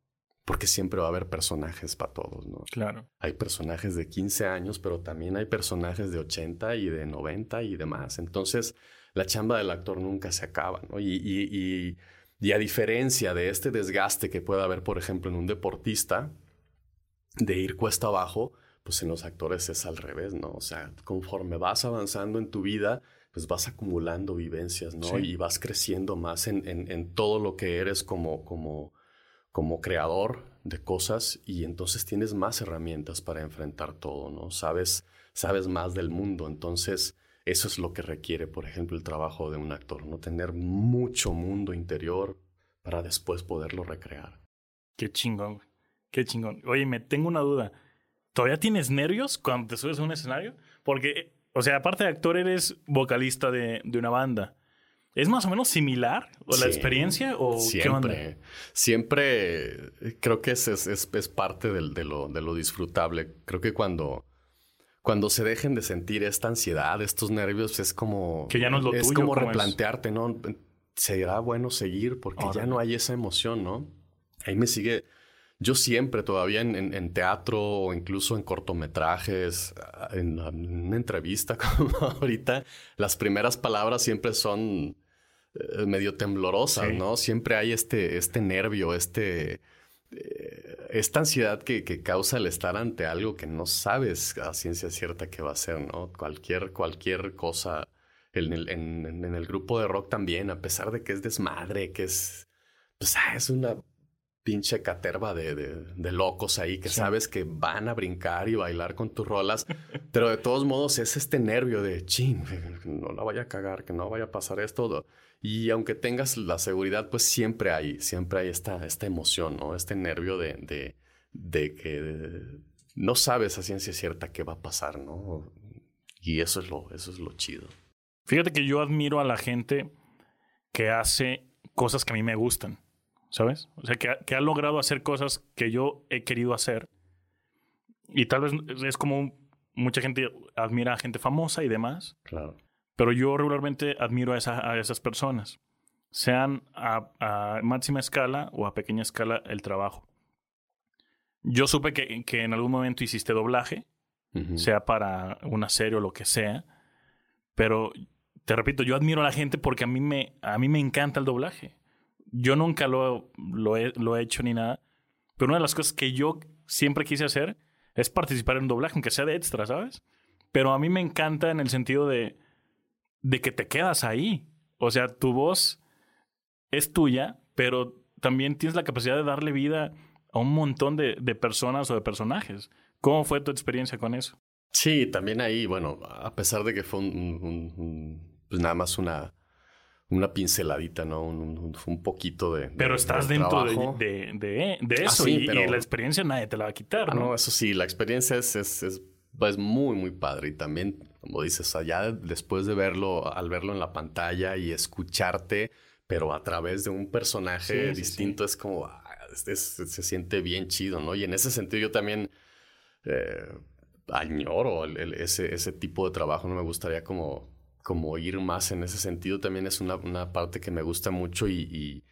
porque siempre va a haber personajes para todos, ¿no? Claro. Hay personajes de 15 años, pero también hay personajes de 80 y de 90 y demás. Entonces, la chamba del actor nunca se acaba, ¿no? Y, y, y, a diferencia de este desgaste que puede haber, por ejemplo, en un deportista, de ir cuesta abajo, pues en los actores es al revés, ¿no? O sea, conforme vas avanzando en tu vida, pues vas acumulando vivencias, ¿no? Y vas creciendo más en, en, todo lo que eres como, como, como creador de cosas y entonces tienes más herramientas para enfrentar todo, ¿no? Sabes, sabes más del mundo, entonces eso es lo que requiere, por ejemplo, el trabajo de un actor, ¿no? Tener mucho mundo interior para después poderlo recrear. Qué chingón, qué chingón. Oye, me tengo una duda. ¿Todavía tienes nervios cuando te subes a un escenario? Porque o sea, aparte de actor, eres vocalista de, una banda. ¿Es más o menos similar o la experiencia o siempre, qué onda? Siempre creo que es, es, parte del, de, lo, de lo disfrutable. Creo que cuando, cuando se dejen de sentir esta ansiedad, estos nervios, es como... Que ya no es lo es Como replantearte, ¿no? Será bueno seguir porque ya no hay esa emoción, ¿no? Ahí me sigue yo siempre, todavía en, teatro o incluso en cortometrajes, en, una entrevista *laughs* como ahorita, las primeras palabras siempre son eh, medio temblorosas, ¿no? Siempre hay este, este nervio, este, eh, esta ansiedad que, causa el estar ante algo que no sabes a ciencia cierta que va a ser, ¿no? Cualquier, cualquier cosa. En el, en el grupo de rock también, a pesar de que es desmadre, que es, pues, ah, es una pinche caterva de, de, locos ahí que sabes que van a brincar y bailar con tus rolas, pero de todos modos es este nervio de, chin, no la vaya a cagar, que no vaya a pasar esto. Y aunque tengas la seguridad, pues siempre hay, siempre hay esta, esta emoción, ¿no? Este nervio de, de, de que no sabes a ciencia cierta qué va a pasar, ¿no? Y eso es lo, eso es lo chido. Fíjate que yo admiro a la gente que hace cosas que a mí me gustan, ¿sabes? O sea, que, ha- que ha logrado hacer cosas que yo he querido hacer. Y tal vez es como mucha gente admira a gente famosa y demás, Claro. pero yo regularmente admiro a, esa- a esas personas, sean a, a máxima escala o a pequeña escala el trabajo. Yo supe que, que en algún momento hiciste doblaje, sea para una serie o lo que sea. Pero te repito, yo admiro a la gente porque a mí me, a mí me encanta el doblaje. Yo nunca lo, lo, he, lo he hecho ni nada. Pero una de las cosas que yo siempre quise hacer es participar en un doblaje, aunque sea de extra, ¿sabes? Pero a mí me encanta en el sentido de, de que te quedas ahí. O sea, tu voz es tuya, pero también tienes la capacidad de darle vida a un montón de, de personas o de personajes. ¿Cómo fue tu experiencia con eso? Sí, también ahí, bueno, a pesar de que fue un, pues nada más una, una pinceladita, ¿no? Un, un- un poquito de. de- Pero estás de dentro de, de, Ah, eso sí, y, la experiencia nadie te la va a quitar, Ah, ¿no? no, eso sí, la experiencia es, es, es, pues, muy, muy padre. Y también, como dices, allá después de verlo, al verlo en la pantalla y escucharte, pero a través de un personaje Sí, sí, distinto, es como, ah, es- es- se siente bien chido, ¿no? Y en ese sentido yo también eh, añoro el- el- ese, ese tipo de trabajo, no me gustaría como, como ir más en ese sentido. También es una, una parte que me gusta mucho y, y-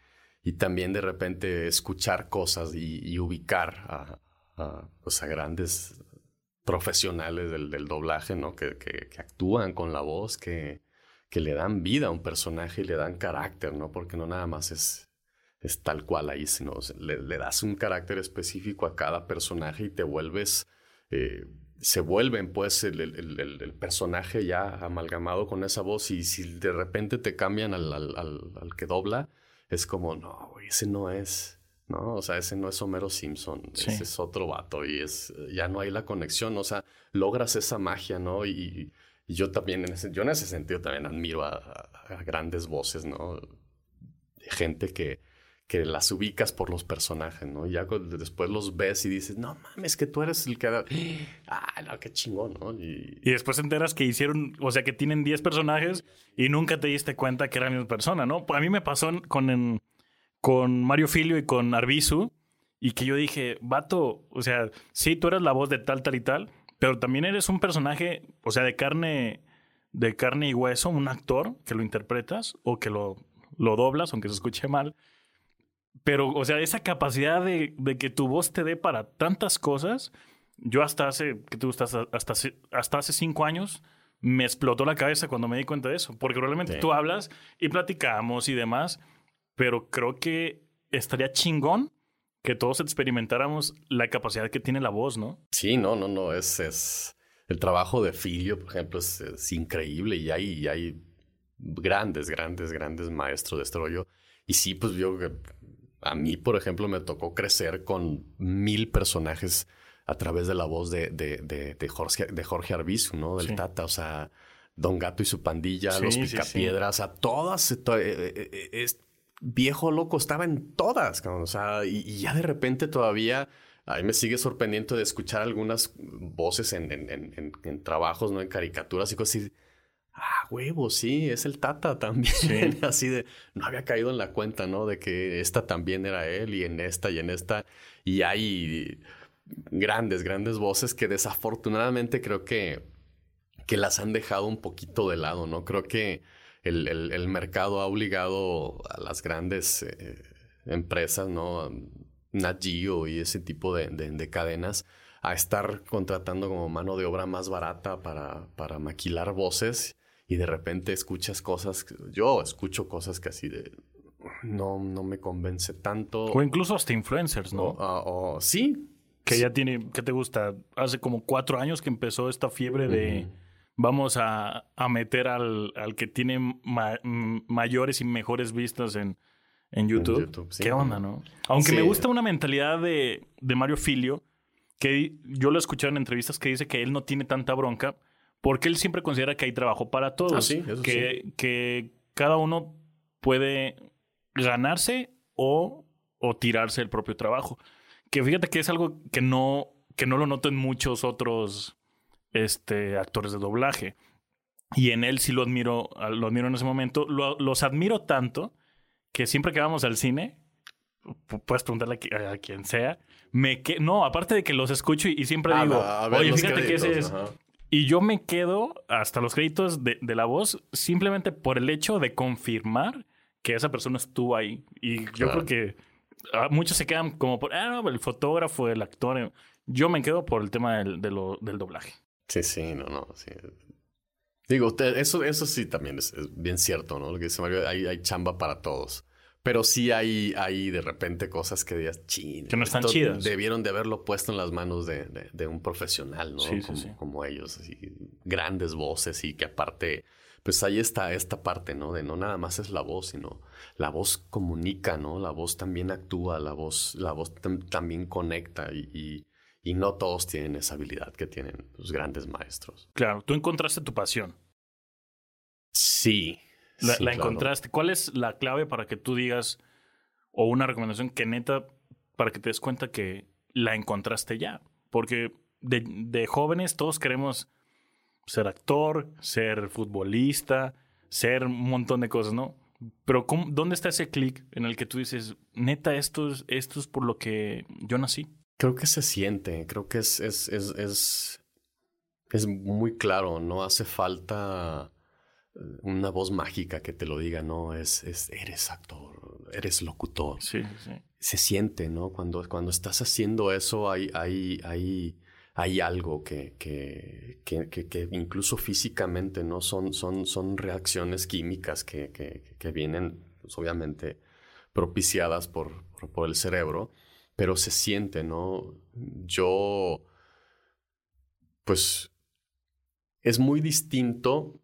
también de repente escuchar cosas y, ubicar a, a, pues, a grandes profesionales del, del doblaje, ¿no? Que, que- actúan con la voz, que, que le dan vida a un personaje y le dan carácter, ¿no? Porque no nada más es, es tal cual ahí, sino le das un carácter específico a cada personaje y te vuelves, eh, se vuelven pues el, el- el- el- el personaje ya amalgamado con esa voz y si de repente te cambian al, al- al- al que dobla, es como, no, ese no es... ¿no? O sea, ese no es Homero Simpson, Sí. ese es otro vato y es, ya no hay la conexión, o sea, logras esa magia, ¿no? Y, y yo también, en ese, yo en ese sentido también admiro a, a- a grandes voces, ¿no? De gente que, que las ubicas por los personajes, ¿no? Y ya después los ves y dices, no mames, que tú eres el que... *gasps* Ah, no, qué chingón, ¿no? Y, Y después te enteras que hicieron, o sea, que tienen 10 personajes y nunca te diste cuenta que era la misma persona, ¿no? A mí me pasó con, con Mario Filio y con Arbizu y que yo dije, vato, o sea, sí, tú eres la voz de tal, tal y tal, pero también eres un personaje, o sea, de carne, de carne y hueso, un actor que lo interpretas o que lo, lo doblas, aunque se escuche mal. Pero, o sea, esa capacidad de, de que tu voz te dé para tantas cosas, yo hasta hace, ¿qué te gusta? Hasta, hasta, hace- cinco años me explotó la cabeza cuando me di cuenta de eso. Porque probablemente Sí. tú hablas y platicamos y demás, pero creo que estaría chingón que todos experimentáramos la capacidad que tiene la voz, ¿no? Sí, no, no, no, es, es... El trabajo de Filio, por ejemplo, es, es increíble y hay, y hay grandes, grandes, grandes maestros de este rollo. Y sí, pues yo, a mí, por ejemplo, me tocó crecer con mil personajes a través de la voz de, de, de, de Jorge, de Jorge Arbizu, ¿no? Del Sí. Tata, o sea, Don Gato y su pandilla, Sí, los sí, sí. picapiedras, a todas, to- eh, eh, eh, es, viejo loco estaba en todas, o sea, y, y ya de repente todavía... A mí me sigue sorprendiendo de escuchar algunas voces en, en- en- en- en trabajos, ¿no? En caricaturas y cosas así. Ah, huevo, sí, es el Tata también. Sí. *laughs* así de, no había caído en la cuenta, ¿no? De que esta también era él y en esta y en esta. Y hay grandes, grandes voces que desafortunadamente creo que, que las han dejado un poquito de lado, ¿no? Creo que el, el- el mercado ha obligado a las grandes eh, empresas, ¿no? Nat Geo y ese tipo de, de- de cadenas a estar contratando como mano de obra más barata para, para maquilar voces y de repente escuchas cosas, yo escucho cosas que así de, no, no me convence tanto. O incluso hasta influencers, ¿no? O, ah, o- sí. que ya tiene, ¿qué te gusta? Hace como cuatro años que empezó esta fiebre de vamos a, a meter al, al que tiene ma- mayores y mejores vistas en, en YouTube. YouTube, sí. ¿Qué onda, no? Aunque Sí. me gusta una mentalidad de, de Mario Filio, que yo lo he escuchado en entrevistas que dice que él no tiene tanta bronca porque él siempre considera que hay trabajo para todos. Ah, sí, eso que, que cada uno puede ganarse o, o tirarse el propio trabajo. Que fíjate que es algo que no, que no lo noto en muchos otros este, actores de doblaje. Y en él sí lo admiro, lo admiro en ese momento. los admiro tanto que siempre que vamos al cine, puedes preguntarle a, quien sea, me que no, aparte de que los escucho y, siempre ah, digo, oye, fíjate que ese es... Y yo me quedo hasta los créditos de, la voz simplemente por el hecho de confirmar que esa persona estuvo ahí. Y yo creo que ah, muchos se quedan como por, ah, el fotógrafo, el actor. Yo me quedo por el tema del, del doblaje. Sí, sí, no, no. Digo, eso, eso sí también es, bien cierto, ¿no? Lo que dice Mario, hay, hay chamba para todos. Pero sí hay, hay de repente cosas que digas, chin. Que no están chidas. Debieron de haberlo puesto en las manos de, de, un profesional, ¿no? Sí, como, sí, como, ellos, así, grandes voces y que aparte, pues ahí está esta parte, ¿no? De no nada más es la voz, sino la voz comunica, ¿no? La voz también actúa, la voz, la voz también conecta y, y, y, no todos tienen esa habilidad que tienen los grandes maestros. Claro, tú encontraste tu pasión. Sí, la, encontraste. ¿Cuál es la clave para que tú digas, o una recomendación que neta, para que te des cuenta que la encontraste ya? Porque de, jóvenes todos queremos ser actor, ser futbolista, ser un montón de cosas, ¿no? Pero ¿dónde está ese clic en el que tú dices, neta, esto es, esto es por lo que yo nací? Creo que se siente, creo que es, es, es, es, es muy claro, no hace falta una voz mágica que te lo diga, no, es, es eres actor, eres locutor. Sí, sí. Se siente, ¿no? Cuando, cuando estás haciendo eso hay, hay, hay, hay algo que, que, que, que, incluso físicamente, ¿no? Son, son, son reacciones químicas que, que vienen, pues, obviamente, propiciadas por, por el cerebro, pero se siente, ¿no? Yo, pues, es muy distinto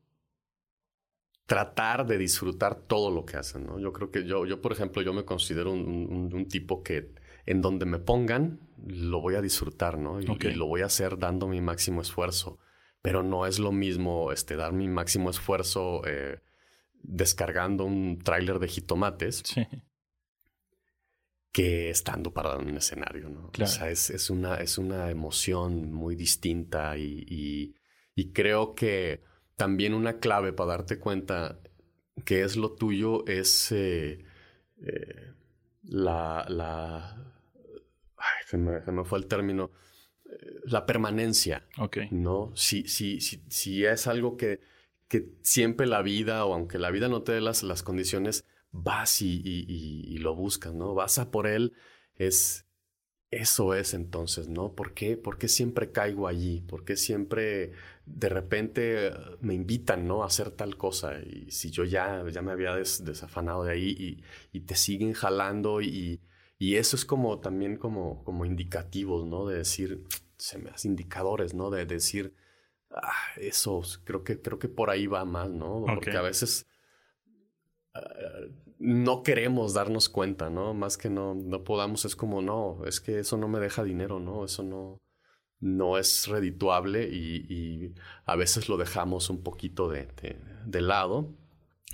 tratar de disfrutar todo lo que hacen, ¿no? Yo creo que yo, yo por ejemplo, yo me considero un, un, tipo que en donde me pongan, lo voy a disfrutar, ¿no? Y, lo voy a hacer dando mi máximo esfuerzo. Pero no es lo mismo este, dar mi máximo esfuerzo eh, descargando un tráiler de jitomates que estando parado en un escenario, ¿no? O sea, es, es, una, es una emoción muy distinta y, y, y creo que también una clave para darte cuenta que es lo tuyo es eh, eh, la... la se, me, fue el término. Eh, la permanencia. Ok. ¿No? Si, si, si, si es algo que, que siempre la vida, o aunque la vida no te dé las, las condiciones, vas y, y, lo buscas, ¿no? Vas a por él, es... Eso es entonces, ¿no? ¿Por qué? ¿Por qué siempre caigo allí? ¿Por qué siempre de repente me invitan, ¿no? A hacer tal cosa. Y si yo ya, ya me había desafanado de ahí y, te siguen jalando y, y, eso es como también como, como indicativos, ¿no? De decir, se me hace indicadores, ¿no? De, decir, ah, eso, creo que, creo que por ahí va más, ¿no? Porque a veces ah, no queremos darnos cuenta, ¿no? Más que no, no podamos, es como, no, es que eso no me deja dinero, ¿no? Eso no no es redituable y, a veces lo dejamos un poquito de, lado,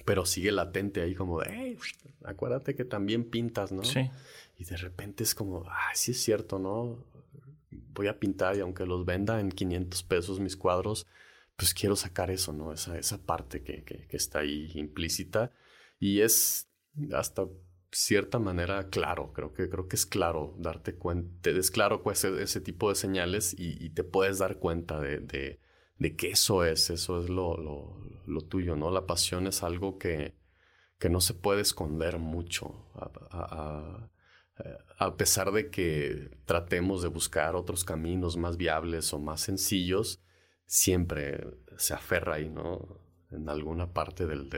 pero sigue latente ahí como de, hey, acuérdate que también pintas, ¿no? Sí. Y de repente es como, ah, sí es cierto, ¿no? Voy a pintar y aunque los venda en 500 pesos mis cuadros, pues quiero sacar eso, ¿no? Esa, esa parte que, que, que está ahí implícita. Y es hasta cierta manera claro. Creo que, creo que es claro darte cuenta, es claro ese, tipo de señales y, te puedes dar cuenta de, de, que eso es, eso es lo, lo, tuyo, ¿no? La pasión es algo que, que no se puede esconder mucho. A, a, pesar de que tratemos de buscar otros caminos más viables o más sencillos, siempre se aferra ahí, ¿no? En alguna parte del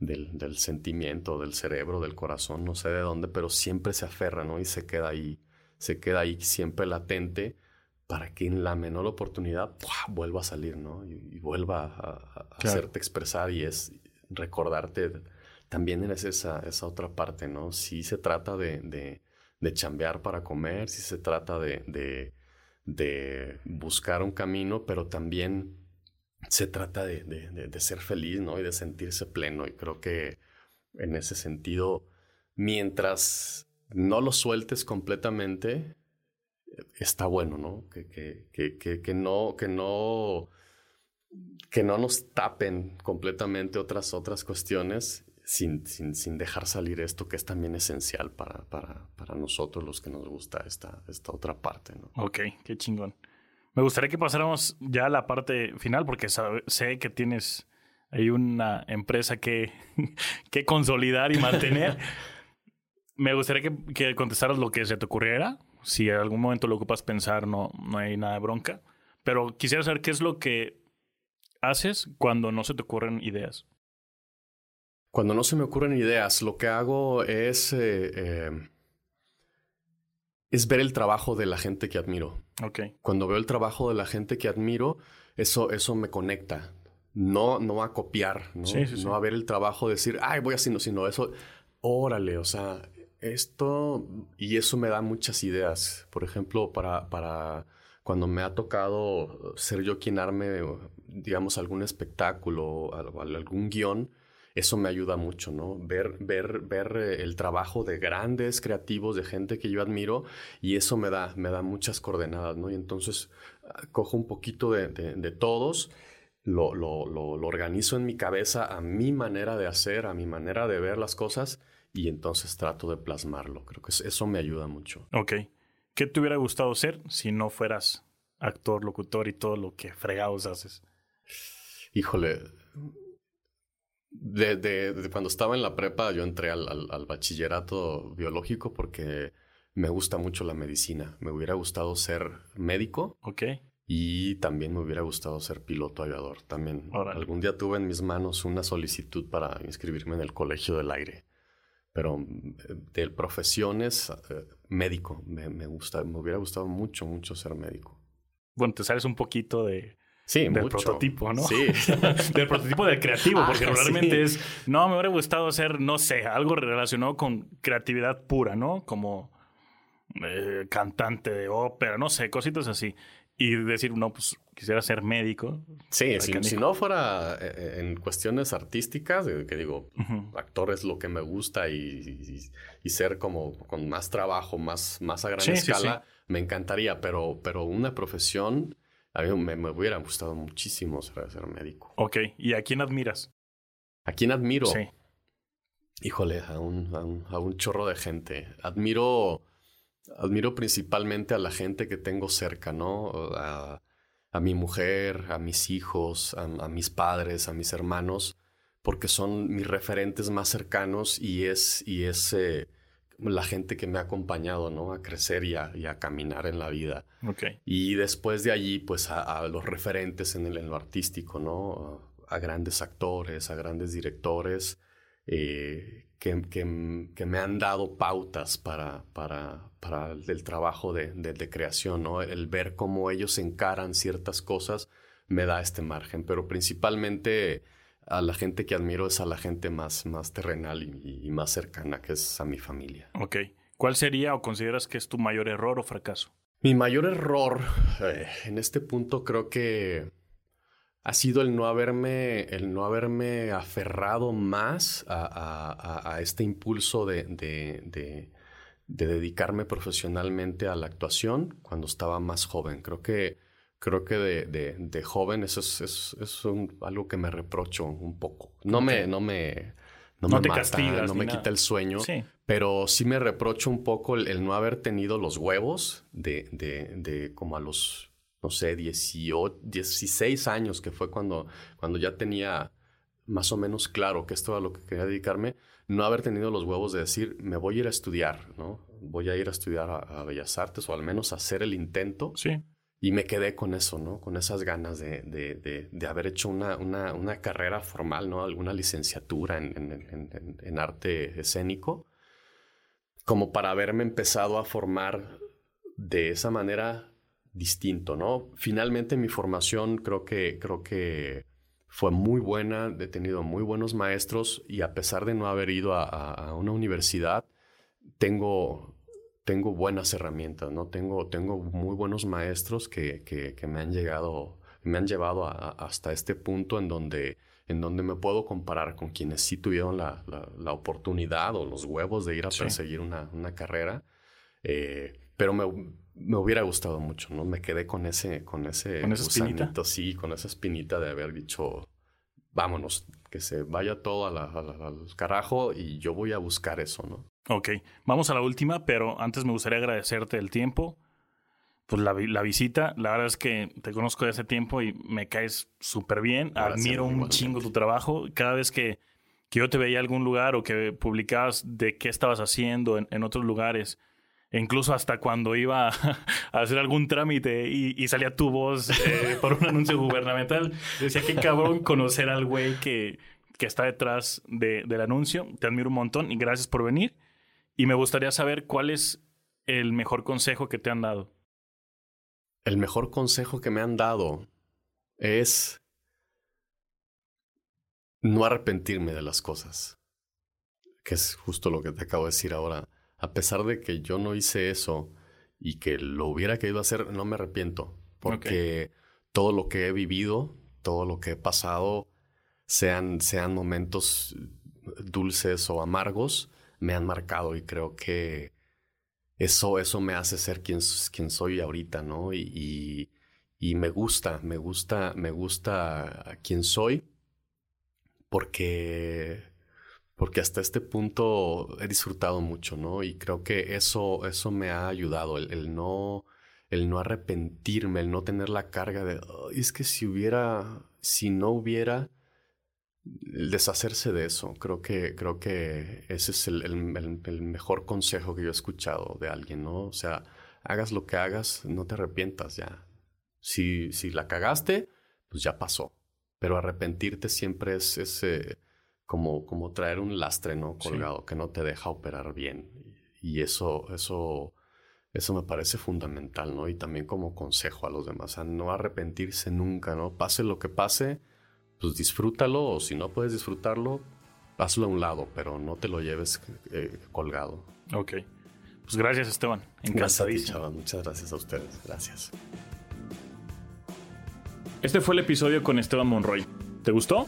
del, del, sentimiento, del cerebro, del corazón, no sé de dónde, pero siempre se aferra, ¿no? Y se queda ahí, se queda ahí siempre latente para que en la menor oportunidad vuelva a salir, ¿no? Y, vuelva a, hacerte expresar y es recordarte. También es esa, esa otra parte, ¿no? Si se trata de, de, de chambear para comer, si se trata de, de, de buscar un camino, pero también se trata de, de, ser feliz, ¿no? Y de sentirse pleno. Y creo que en ese sentido, mientras no lo sueltes completamente, está bueno, ¿no? Que, que, que, que no, que no que no nos tapen completamente otras, otras cuestiones sin, sin, sin, dejar salir esto que es también esencial para, para, para nosotros los que nos gusta esta, esta otra parte. ¿no? Ok, qué chingón. Me gustaría que pasáramos ya a la parte final porque sé que tienes ahí una empresa que, *laughs* que consolidar y mantener. *laughs* Me gustaría que, que, contestaras lo que se te ocurriera. Si en algún momento lo ocupas pensar, no, no hay nada de bronca. Pero quisiera saber qué es lo que haces cuando no se te ocurren ideas. Cuando no se me ocurren ideas, lo que hago es, eh, eh, es ver el trabajo de la gente que admiro. Okay. Cuando veo el trabajo de la gente que admiro, eso, eso me conecta. No, no a copiar, ¿no? Sí, sí, sí. no a ver el trabajo, decir, ay, voy haciendo, sino eso, órale, o sea, esto, y eso me da muchas ideas. Por ejemplo, para, para cuando me ha tocado ser yo quien arme, digamos, algún espectáculo, algún guion, eso me ayuda mucho, ¿no? Ver, ver, ver eh, el trabajo de grandes creativos, de gente que yo admiro, y eso me da, me da muchas coordenadas, ¿no? Y entonces ah, cojo un poquito de, de, de todos, lo, lo, lo, lo, organizo en mi cabeza a mi manera de hacer, a mi manera de ver las cosas, y entonces trato de plasmarlo. Creo que eso me ayuda mucho. Ok. ¿Qué te hubiera gustado ser si no fueras actor, locutor y todo lo que fregados haces? Híjole, de, de, de, cuando estaba en la prepa, yo entré al, al, al, bachillerato biológico porque me gusta mucho la medicina. Me hubiera gustado ser médico. Ok. Y también me hubiera gustado ser piloto aviador. También Órale. algún día tuve en mis manos una solicitud para inscribirme en el Colegio del Aire. Pero de profesiones, eh, médico. Me, me, gusta, me hubiera gustado mucho, mucho ser médico. Bueno, te sales un poquito de, Sí, del mucho. prototipo, ¿no? Sí. *laughs* del prototipo del creativo, porque Ah, realmente sí. es, no, me hubiera gustado hacer, no sé, algo relacionado con creatividad pura, ¿no? Como eh, cantante de ópera, no sé, cositas así. Y decir, no, pues quisiera ser médico. Sí, si, si, no fuera eh, en cuestiones artísticas, eh, que digo, uh -huh. actor es lo que me gusta y, y, y, ser como con más trabajo, más, más a gran sí, escala, sí. me encantaría, pero, pero una profesión a mí me, me, hubiera gustado muchísimo ser, ser, médico. Ok, ¿y a quién admiras? ¿A quién admiro? Sí. Híjole, a un, a un, a un chorro de gente. Admiro, admiro principalmente a la gente que tengo cerca, ¿no? A, a mi mujer, a mis hijos, a, a, mis padres, a mis hermanos, porque son mis referentes más cercanos y es, y es eh, la gente que me ha acompañado, ¿no? A crecer y a, y a caminar en la vida. Okay. Y después de allí, pues a, a los referentes en, el, en, lo artístico, ¿no? A, grandes actores, a grandes directores eh, que, que, que, me han dado pautas para, para, para el trabajo de, de, de, creación, ¿no? El ver cómo ellos encaran ciertas cosas me da este margen, pero principalmente a la gente que admiro es a la gente más, más terrenal y, y, más cercana, que es a mi familia. Ok. ¿Cuál sería o consideras que es tu mayor error o fracaso? Mi mayor error eh, en este punto creo que ha sido el no haberme, el no haberme aferrado más a, a, a este impulso de, de, de, de, dedicarme profesionalmente a la actuación cuando estaba más joven. Creo que, creo que de, de joven eso es, es, es un, algo que me reprocho un poco. No me... No me no, no me te mata, castigas, no me nada. quita el sueño, sí. pero sí me reprocho un poco el, el, no haber tenido los huevos de, de, de como a los, no sé, 18, 16 años, que fue cuando, cuando ya tenía más o menos claro que esto era lo que quería dedicarme, no haber tenido los huevos de decir, me voy a ir a estudiar, ¿no? Voy a ir a estudiar a, a Bellas Artes o al menos hacer el intento. Sí. Y me quedé con eso, ¿no? Con esas ganas de, de, de, haber hecho una, una, una, carrera formal, ¿no? Alguna licenciatura en, en, en, arte escénico, como para haberme empezado a formar de esa manera distinto, ¿no? Finalmente mi formación creo que, creo que fue muy buena, he tenido muy buenos maestros y a pesar de no haber ido a, a una universidad, tengo tengo buenas herramientas, ¿no? Tengo, tengo muy buenos maestros que, que, que me han llegado, me han llevado a, a, hasta este punto en donde, en donde me puedo comparar con quienes sí tuvieron la, la, la oportunidad o los huevos de ir a sí. perseguir una, una carrera. Eh, pero me, me, hubiera gustado mucho, ¿no? Me quedé con ese, con ese ¿Con esa espinita? sí, con esa espinita de haber dicho, vámonos, que se vaya todo al carajo y yo voy a buscar eso, ¿no? Ok, vamos a la última, pero antes me gustaría agradecerte el tiempo, pues la, la visita. La verdad es que te conozco de hace tiempo y me caes súper bien. Gracias, Admiro un igualmente. chingo tu trabajo. Cada vez que, que yo te veía en algún lugar o que publicabas de qué estabas haciendo en, en otros lugares, e incluso hasta cuando iba *laughs* a, hacer algún trámite y, y salía tu voz eh, por un anuncio gubernamental, decía qué cabrón conocer al güey que, que está detrás de- del anuncio. Te admiro un montón y gracias por venir. Y me gustaría saber cuál es el mejor consejo que te han dado. El mejor consejo que me han dado es no arrepentirme de las cosas, que es justo lo que te acabo de decir ahora. A pesar de que yo no hice eso y que lo hubiera querido hacer, no me arrepiento, porque todo lo que he vivido, todo lo que he pasado, sean, sean momentos dulces o amargos, me han marcado y creo que eso, eso me hace ser quien, quien soy ahorita, ¿no? Y, y, me gusta, me gusta, me gusta quien soy porque, porque hasta este punto he disfrutado mucho, ¿no? Y creo que eso, eso me ha ayudado, el, no, el no arrepentirme, el no tener la carga de, "Ay, es que si hubiera, si no hubiera, el deshacerse de eso. Creo que, creo que ese es el, el- mejor consejo que yo he escuchado de alguien, ¿no? O sea, hagas lo que hagas, no te arrepientas ya. Si, si la cagaste, pues ya pasó. Pero arrepentirte siempre es, es, eh, como, como traer un lastre, ¿no? Sí. Colgado, que no te deja operar bien. Y eso, eso, eso me parece fundamental, ¿no? Y también como consejo a los demás, a no arrepentirse nunca, ¿no? Pase lo que pase, pues disfrútalo, o si no puedes disfrutarlo, hazlo a un lado, pero no te lo lleves eh, colgado. Ok. Pues gracias, Esteban. Gracias a ti, Encantadísimo. Muchas gracias a ustedes. Gracias. Este fue el episodio con Esteban Monroy. ¿Te gustó?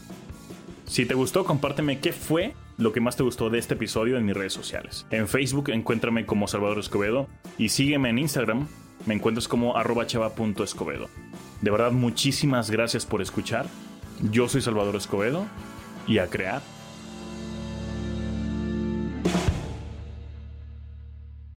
Si te gustó, compárteme qué fue lo que más te gustó de este episodio en mis redes sociales. En Facebook encuéntrame como Salvador Escobedo y sígueme en Instagram, me encuentras como arroba chava.escobedo. De verdad, muchísimas gracias por escuchar. Yo soy Salvador Escobedo y a crear